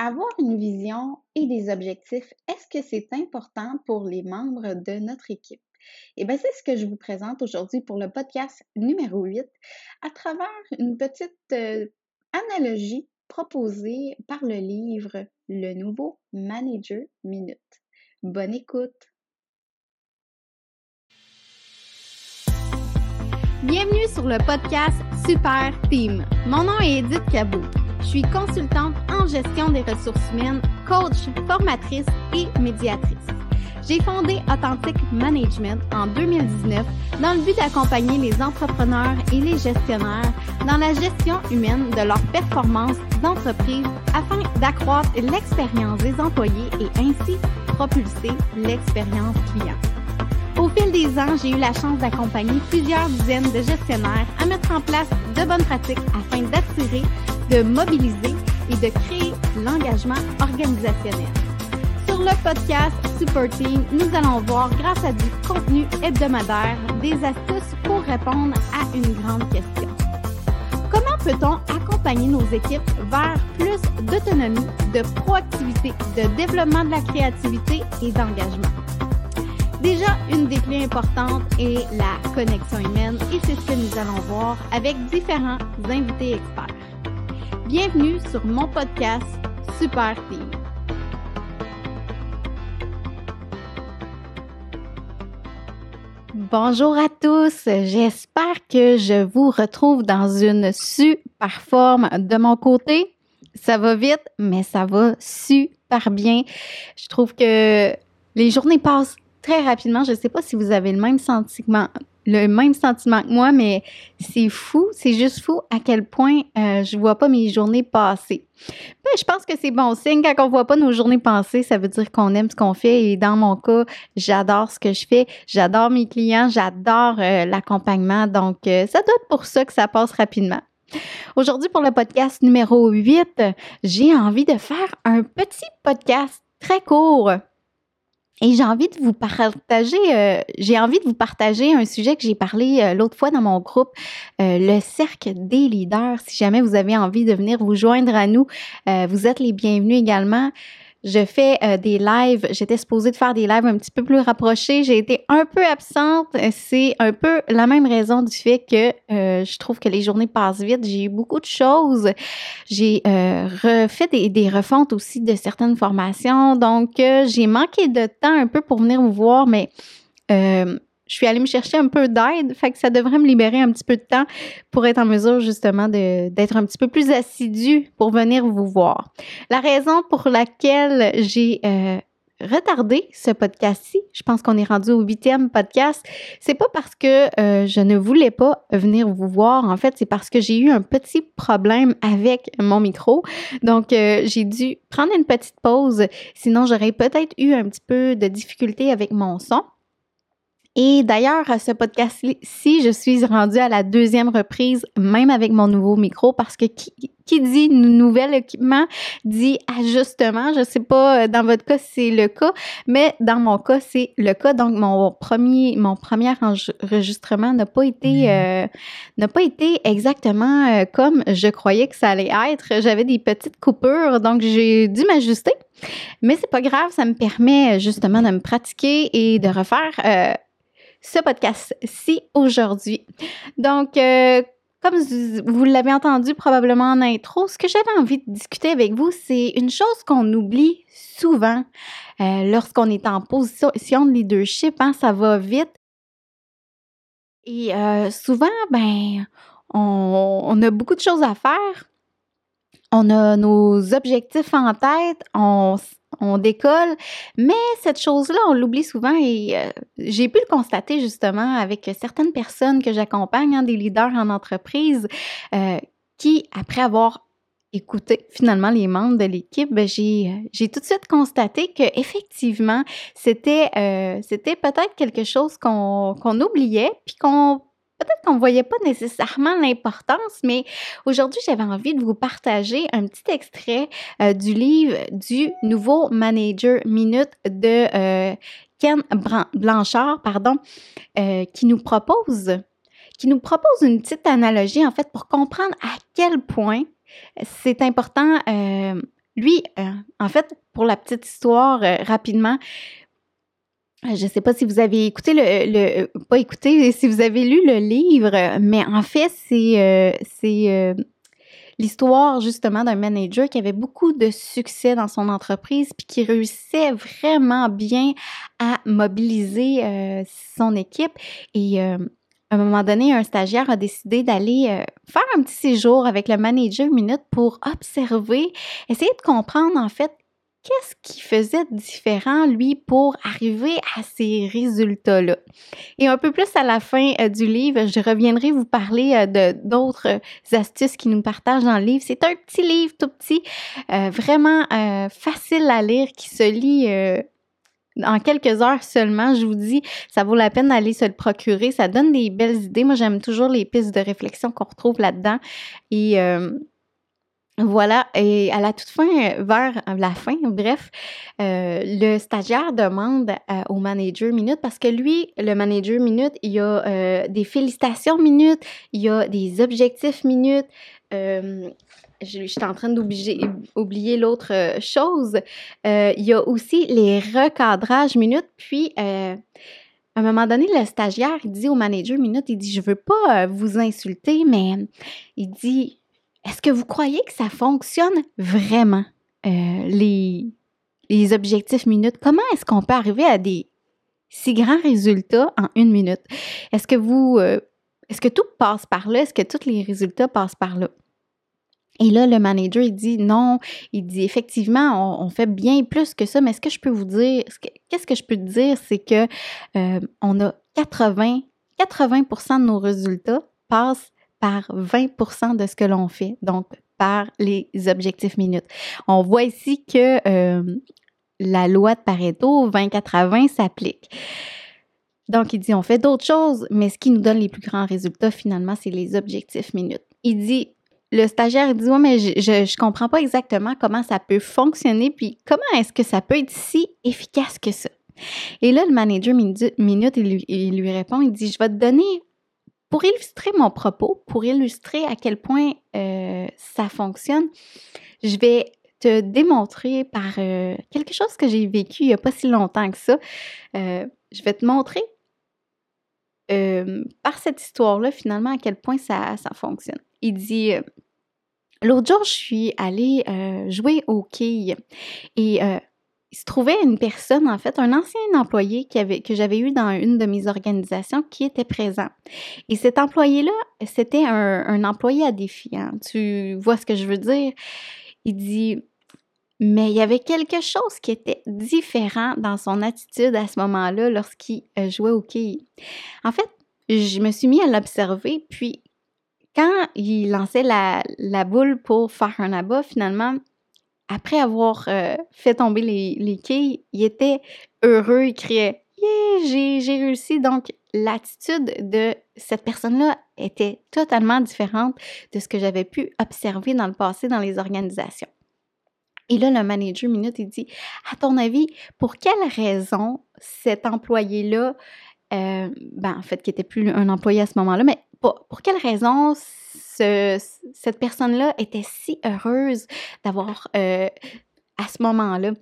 avoir une vision et des objectifs, est-ce que c'est important pour les membres de notre équipe? Eh bien, c'est ce que je vous présente aujourd'hui pour le podcast numéro 8 à travers une petite euh, analogie proposée par le livre Le nouveau Manager Minute. Bonne écoute! Bienvenue sur le podcast Super Team. Mon nom est Edith Cabot. Je suis consultante en gestion des ressources humaines, coach, formatrice et médiatrice. J'ai fondé Authentic Management en 2019 dans le but d'accompagner les entrepreneurs et les gestionnaires dans la gestion humaine de leur performance d'entreprise afin d'accroître l'expérience des employés et ainsi propulser l'expérience client. Au fil des ans, j'ai eu la chance d'accompagner plusieurs dizaines de gestionnaires à mettre en place de bonnes pratiques afin d'attirer, de mobiliser et de créer l'engagement organisationnel. Sur le podcast Super Team, nous allons voir, grâce à du contenu hebdomadaire, des astuces pour répondre à une grande question. Comment peut-on accompagner nos équipes vers plus d'autonomie, de proactivité, de développement de la créativité et d'engagement? Déjà, une des clés importantes est la connexion humaine et c'est ce que nous allons voir avec différents invités experts. Bienvenue sur mon podcast Super Team. Bonjour à tous, j'espère que je vous retrouve dans une super forme de mon côté. Ça va vite, mais ça va super bien. Je trouve que les journées passent très rapidement. Je ne sais pas si vous avez le même sentiment, le même sentiment que moi, mais c'est fou, c'est juste fou à quel point euh, je vois pas mes journées passer. Ben, je pense que c'est bon signe quand on voit pas nos journées passer, ça veut dire qu'on aime ce qu'on fait et dans mon cas, j'adore ce que je fais, j'adore mes clients, j'adore euh, l'accompagnement, donc euh, ça doit être pour ça que ça passe rapidement. Aujourd'hui, pour le podcast numéro 8, j'ai envie de faire un petit podcast très court et j'ai envie de vous partager, euh, j'ai envie de vous partager un sujet que j'ai parlé euh, l'autre fois dans mon groupe, euh, le cercle des leaders. Si jamais vous avez envie de venir vous joindre à nous, vous êtes les bienvenus également. Je fais euh, des lives. J'étais supposée de faire des lives un petit peu plus rapprochés. J'ai été un peu absente. C'est un peu la même raison du fait que euh, je trouve que les journées passent vite. J'ai eu beaucoup de choses. J'ai euh, refait des, des, refontes aussi de certaines formations. Donc, j'ai manqué de temps un peu pour venir vous voir, mais je suis allée me chercher un peu d'aide, fait que ça devrait me libérer un petit peu de temps pour être en mesure justement d'être un petit peu plus assidue pour venir vous voir. La raison pour laquelle j'ai euh, retardé ce podcast-ci, je pense qu'on est rendu au huitième podcast, c'est pas parce que euh, je ne voulais pas venir vous voir, en fait, c'est parce que j'ai eu un petit problème avec mon micro. Donc, euh, j'ai dû prendre une petite pause, sinon j'aurais peut-être eu un petit peu de difficulté avec mon son. Et d'ailleurs, à ce podcast-ci, je suis rendue à la deuxième reprise, même avec mon nouveau micro, parce que qui, dit nouvel équipement dit ajustement. Je sais pas euh, dans votre cas c'est le cas, mais dans mon cas, c'est le cas. Donc, mon premier, mon premier enregistrement n'a pas été, euh, n'a pas été exactement euh, comme je croyais que ça allait être. J'avais des petites coupures, donc j'ai dû m'ajuster. Mais c'est pas grave, ça me permet justement de me pratiquer et de refaire ce podcast-ci aujourd'hui. Donc, euh, comme vous l'avez entendu probablement en intro, ce que j'avais envie de discuter avec vous, c'est une chose qu'on oublie souvent euh, lorsqu'on est en position de leadership. Hein, ça va vite. Et euh, souvent, ben, on, on, a beaucoup de choses à faire. On a nos objectifs en tête. On, on décolle. Mais cette chose-là, on l'oublie souvent et euh, j'ai pu le constater justement avec certaines personnes que j'accompagne, hein, des leaders en entreprise, euh, qui, après avoir écouté finalement les membres de l'équipe, ben, j'ai, j'ai tout de suite constaté que effectivement c'était euh, peut-être quelque chose qu'on, qu'on oubliait puis qu'on peut-être qu'on ne voyait pas nécessairement l'importance, mais aujourd'hui, j'avais envie de vous partager un petit extrait euh, du livre du nouveau Manager Minute de euh, Ken Blanchard, pardon, euh, qui nous propose qui nous propose une petite analogie en fait pour comprendre à quel point c'est important lui, en fait, pour la petite histoire, rapidement, je ne sais pas si vous avez écouté le, pas écouté, si vous avez lu le livre, mais en fait, c'est c'est l'histoire justement d'un manager qui avait beaucoup de succès dans son entreprise puis qui réussissait vraiment bien à mobiliser euh, son équipe. Et euh, à un moment donné, un stagiaire a décidé d'aller euh, faire un petit séjour avec le manager minute pour observer, essayer de comprendre en fait qu'est-ce qui faisait différent, lui, pour arriver à ces résultats-là? Et un peu plus à la fin euh, du livre, je reviendrai vous parler euh, de d'autres euh, astuces qui nous partagent dans le livre. C'est un petit livre tout petit, vraiment facile à lire, qui se lit en quelques heures seulement, je vous dis, ça vaut la peine d'aller se le procurer. Ça donne des belles idées. Moi, j'aime toujours les pistes de réflexion qu'on retrouve là-dedans. Et voilà, et à la toute fin, vers la fin, bref, euh, le stagiaire demande au manager minute parce que lui, le manager minute, il y a euh, des félicitations minute, il y a des objectifs minute. Euh, je, suis en train d'oublier l'autre chose. il y a aussi les recadrages minute. Puis, à un moment donné, le stagiaire, il dit au manager minute, il dit, je veux pas vous insulter, mais il dit, est-ce que vous croyez que ça fonctionne vraiment, euh, les, objectifs minutes? Comment est-ce qu'on peut arriver à des si grands résultats en une minute? Est-ce que vous, euh, est-ce que tout passe par là? Est-ce que tous les résultats passent par là? Et là, le manager, il dit non, il dit effectivement, on, fait bien plus que ça, mais ce que je peux vous dire, qu'est-ce que je peux te dire, c'est que euh, a 80, 80 de nos résultats passent par 20% de ce que l'on fait, donc par les objectifs minutes. On voit ici que euh, la loi de Pareto 20-80 s'applique. Donc, il dit, on fait d'autres choses, mais ce qui nous donne les plus grands résultats, finalement, c'est les objectifs minutes. Il dit, le stagiaire dit, ouais, mais je, je, comprends pas exactement comment ça peut fonctionner, puis comment est-ce que ça peut être si efficace que ça? Et là, le manager minute, il lui, il lui répond, il dit, je vais te donner pour illustrer mon propos, pour illustrer à quel point euh, ça fonctionne, je vais te démontrer par euh, quelque chose que j'ai vécu il n'y a pas si longtemps que ça. Euh, je vais te montrer par cette histoire-là, finalement, à quel point ça, ça fonctionne. Il dit L'autre jour, je suis allée jouer au quilles et il se trouvait une personne, en fait, un ancien employé que j'avais eu dans une de mes organisations qui était présent. Et cet employé-là, c'était un, employé à défi. Hein. Tu vois ce que je veux dire? Il dit, mais il y avait quelque chose qui était différent dans son attitude à ce moment-là lorsqu'il euh, jouait au quilles. En fait, je me suis mis à l'observer, puis quand il lançait la, la boule pour faire un abat, finalement, après avoir euh, fait tomber les, quilles, il était heureux, il criait Yeah, j'ai réussi. Donc, l'attitude de cette personne-là était totalement différente de ce que j'avais pu observer dans le passé dans les organisations. Et là, le manager minute, il dit À ton avis, pour quelle raison cet employé-là, euh, ben, en fait, qui n'était plus un employé à ce moment-là, mais pour, quelle raison cette personne-là était si heureuse d'avoir euh, à ce moment-là?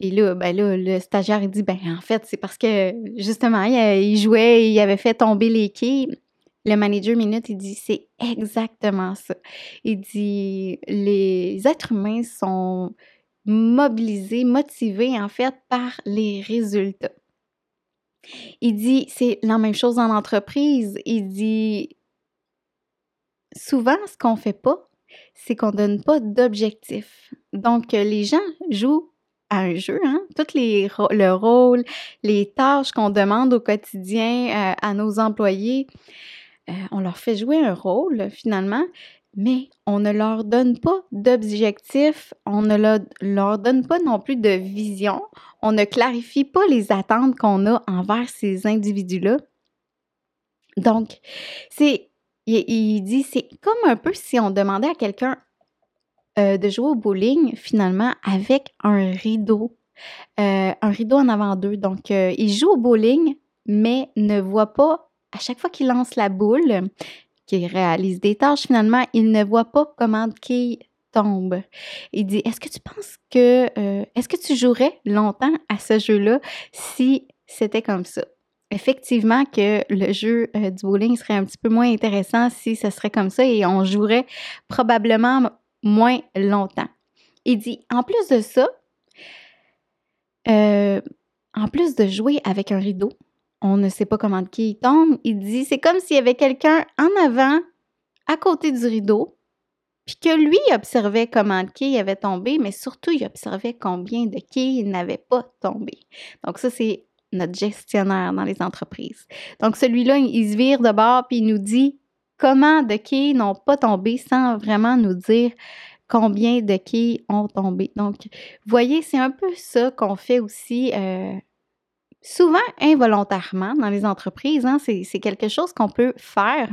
Et là, ben là, le stagiaire, dit, ben en fait, c'est parce que justement, il, jouait, il avait fait tomber les quilles. Le manager minute, il dit, c'est exactement ça. Il dit, les êtres humains sont mobilisés, motivés en fait par les résultats. Il dit, c'est la même chose en entreprise. Il dit, souvent, ce qu'on fait pas, c'est qu'on donne pas d'objectif. Donc, les gens jouent à un jeu, hein? Tous les le rôle, les tâches qu'on demande au quotidien euh, à nos employés, euh, on leur fait jouer un rôle finalement, mais on ne leur donne pas d'objectif, on ne leur donne pas non plus de vision, on ne clarifie pas les attentes qu'on a envers ces individus-là. Donc, c'est il, dit, c'est comme un peu si on demandait à quelqu'un euh, de jouer au bowling, finalement, avec un rideau. Euh, un rideau en avant d'eux. Donc, euh, il joue au bowling, mais ne voit pas, à chaque fois qu'il lance la boule, qu'il réalise des tâches, finalement, il ne voit pas comment quilles tombe. Il dit Est-ce que tu penses que. Euh, est-ce que tu jouerais longtemps à ce jeu-là si c'était comme ça? Effectivement, que le jeu euh, du bowling serait un petit peu moins intéressant si ce serait comme ça et on jouerait probablement moins longtemps. Il dit En plus de ça, euh, en plus de jouer avec un rideau, on ne sait pas comment de qui il tombe. Il dit c'est comme s'il y avait quelqu'un en avant, à côté du rideau, puis que lui observait comment de qui il avait tombé, mais surtout il observait combien de qui il n'avait pas tombé. Donc ça, c'est notre gestionnaire dans les entreprises. Donc celui-là, il se vire de bord puis il nous dit comment de qui n'ont pas tombé sans vraiment nous dire combien de qui ont tombé. Donc, voyez, c'est un peu ça qu'on fait aussi euh, souvent involontairement dans les entreprises. Hein. C'est quelque chose qu'on peut faire.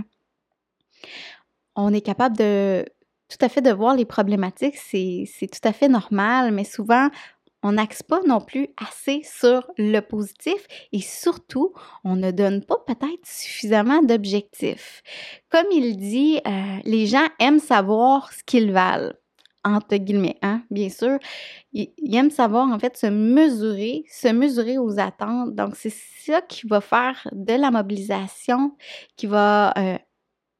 On est capable de tout à fait de voir les problématiques, c'est tout à fait normal, mais souvent, on n'axe pas non plus assez sur le positif et surtout, on ne donne pas peut-être suffisamment d'objectifs. Comme il dit, euh, les gens aiment savoir ce qu'ils valent entre guillemets, hein, bien sûr. Ils, aiment savoir, en fait, se mesurer, se mesurer aux attentes. Donc, c'est ça qui va faire de la mobilisation, qui va euh,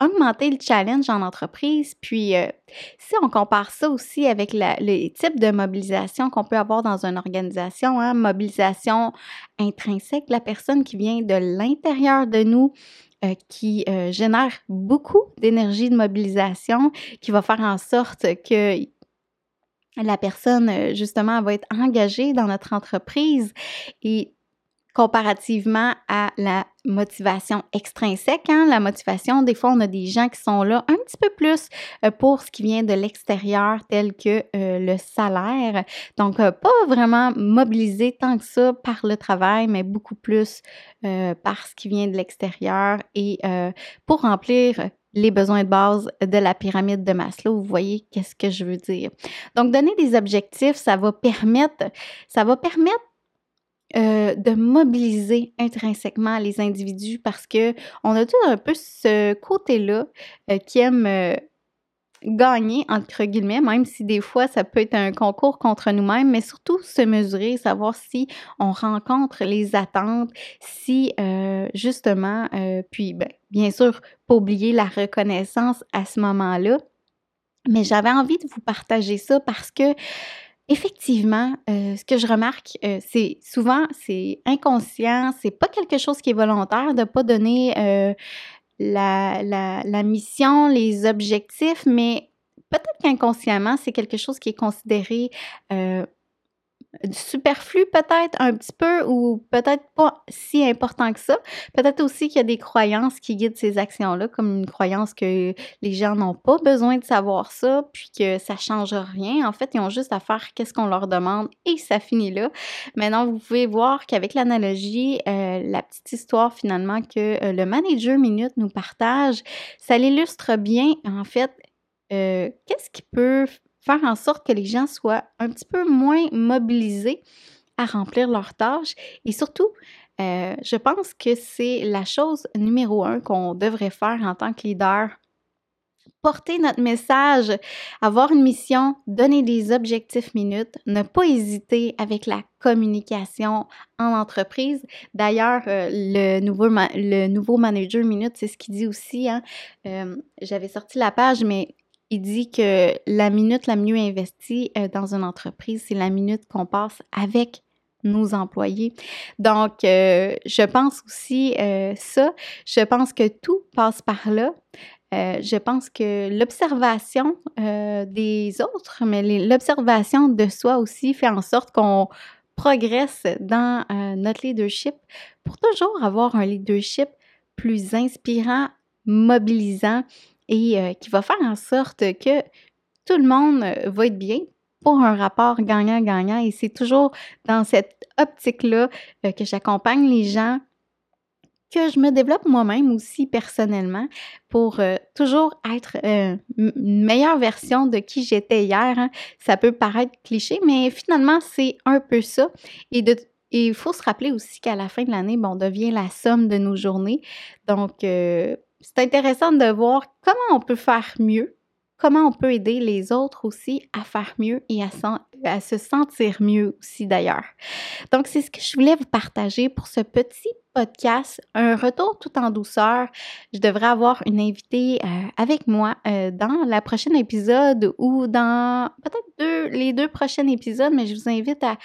augmenter le challenge en entreprise. Puis, euh, si on compare ça aussi avec les types de mobilisation qu'on peut avoir dans une organisation, hein, mobilisation intrinsèque, la personne qui vient de l'intérieur de nous, euh, qui euh, génère beaucoup d'énergie de mobilisation, qui va faire en sorte que la personne, justement, va être engagée dans notre entreprise et comparativement à la motivation extrinsèque. Hein? La motivation, des fois, on a des gens qui sont là un petit peu plus euh, pour ce qui vient de l'extérieur, tel que euh, le salaire. Donc, euh, pas vraiment mobilisé tant que ça par le travail, mais beaucoup plus par ce qui vient de l'extérieur et pour remplir les besoins de base de la pyramide de Maslow. Vous voyez qu'est-ce que je veux dire. Donc, donner des objectifs, ça va permettre, ça va permettre euh, de mobiliser intrinsèquement les individus parce que on a tout un peu ce côté-là euh, qui aime euh, gagner, entre guillemets, même si des fois ça peut être un concours contre nous-mêmes, mais surtout se mesurer, savoir si on rencontre les attentes, si justement, puis ben, bien sûr, pas oublier la reconnaissance à ce moment-là. Mais j'avais envie de vous partager ça parce que Effectivement, euh, ce que je remarque, euh, c'est souvent, c'est inconscient, c'est pas quelque chose qui est volontaire de pas donner euh, la, la, la, mission, les objectifs, mais peut-être qu'inconsciemment, c'est quelque chose qui est considéré superflu peut-être un petit peu ou peut-être pas si important que ça. Peut-être aussi qu'il y a des croyances qui guident ces actions-là, comme une croyance que les gens n'ont pas besoin de savoir ça, puis que ça change rien. En fait, ils ont juste à faire qu'est-ce qu'on leur demande et ça finit là. Maintenant, vous pouvez voir qu'avec l'analogie, euh, la petite histoire finalement que euh, le manager minute nous partage, ça l'illustre bien en fait euh, qu'est-ce qui peut faire en sorte que les gens soient un petit peu moins mobilisés à remplir leurs tâches et surtout, euh, je pense que c'est la chose numéro un qu'on devrait faire en tant que leader. Porter notre message, avoir une mission, donner des objectifs minutes, ne pas hésiter avec la communication en entreprise. D'ailleurs, euh, le, nouveau le nouveau manager minute, c'est ce qu'il dit aussi. Hein. Euh, j'avais sorti la page, mais il dit que la minute la mieux investie euh, dans une entreprise, c'est la minute qu'on passe avec nos employés. Donc, euh, je pense aussi euh, ça. Je pense que tout passe par là. je pense que l'observation des autres, mais l'observation de soi aussi fait en sorte qu'on progresse dans notre leadership pour toujours avoir un leadership plus inspirant, mobilisant et euh, qui va faire en sorte que tout le monde euh, va être bien pour un rapport gagnant-gagnant. Et c'est toujours dans cette optique-là euh, que j'accompagne les gens, que je me développe moi-même aussi personnellement pour toujours être une meilleure version de qui j'étais hier. Hein. Ça peut paraître cliché, mais finalement, c'est un peu ça. Et il faut se rappeler aussi qu'à la fin de l'année, bon, on devient la somme de nos journées. Donc, c'est intéressant de voir comment on peut faire mieux, comment on peut aider les autres aussi à faire mieux et à, se sentir mieux aussi d'ailleurs. Donc, c'est ce que je voulais vous partager pour ce petit podcast, un retour tout en douceur. Je devrais avoir une invitée euh, avec moi euh, dans la prochaine épisode ou dans peut-être les deux prochains épisodes, mais je vous invite à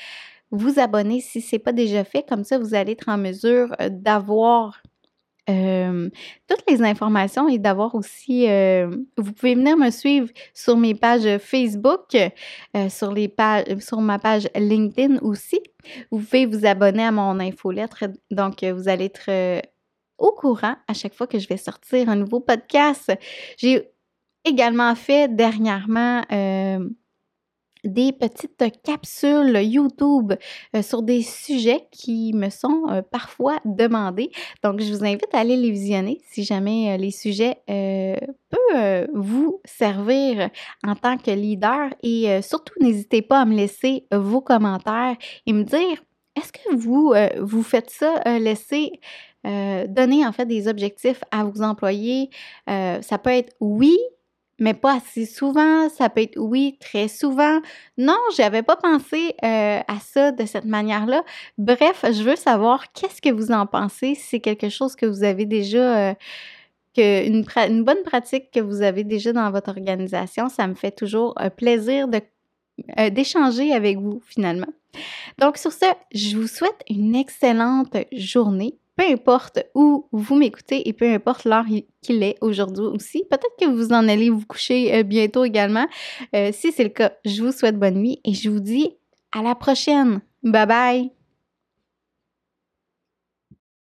vous abonner si ce n'est pas déjà fait. Comme ça, vous allez être en mesure euh, toutes les informations et d'avoir aussi, vous pouvez venir me suivre sur mes pages Facebook, sur, les pages, sur ma page LinkedIn aussi. Vous pouvez vous abonner à mon infolettre, donc vous allez être au courant à chaque fois que je vais sortir un nouveau podcast. J'ai également fait dernièrement des petites capsules YouTube euh, sur des sujets qui me sont euh, parfois demandés. Donc, je vous invite à aller les visionner si jamais euh, les sujets peuvent vous servir en tant que leader. Et surtout, n'hésitez pas à me laisser vos commentaires et me dire, est-ce que vous, vous faites ça, laisser donner en fait des objectifs à vos employés? ça peut être oui, mais pas assez souvent. Ça peut être oui, très souvent. Non, j'avais pas pensé euh, à ça de cette manière-là. Bref, je veux savoir qu'est-ce que vous en pensez? Si c'est quelque chose que vous avez déjà, euh, une, bonne pratique que vous avez déjà dans votre organisation, ça me fait toujours un plaisir euh, d'échanger avec vous finalement. Donc sur ce, je vous souhaite une excellente journée peu importe où vous m'écoutez et peu importe l'heure qu'il est aujourd'hui aussi. Peut-être que vous en allez vous coucher euh, bientôt également. Euh, si c'est le cas, je vous souhaite bonne nuit et je vous dis à la prochaine. Bye bye!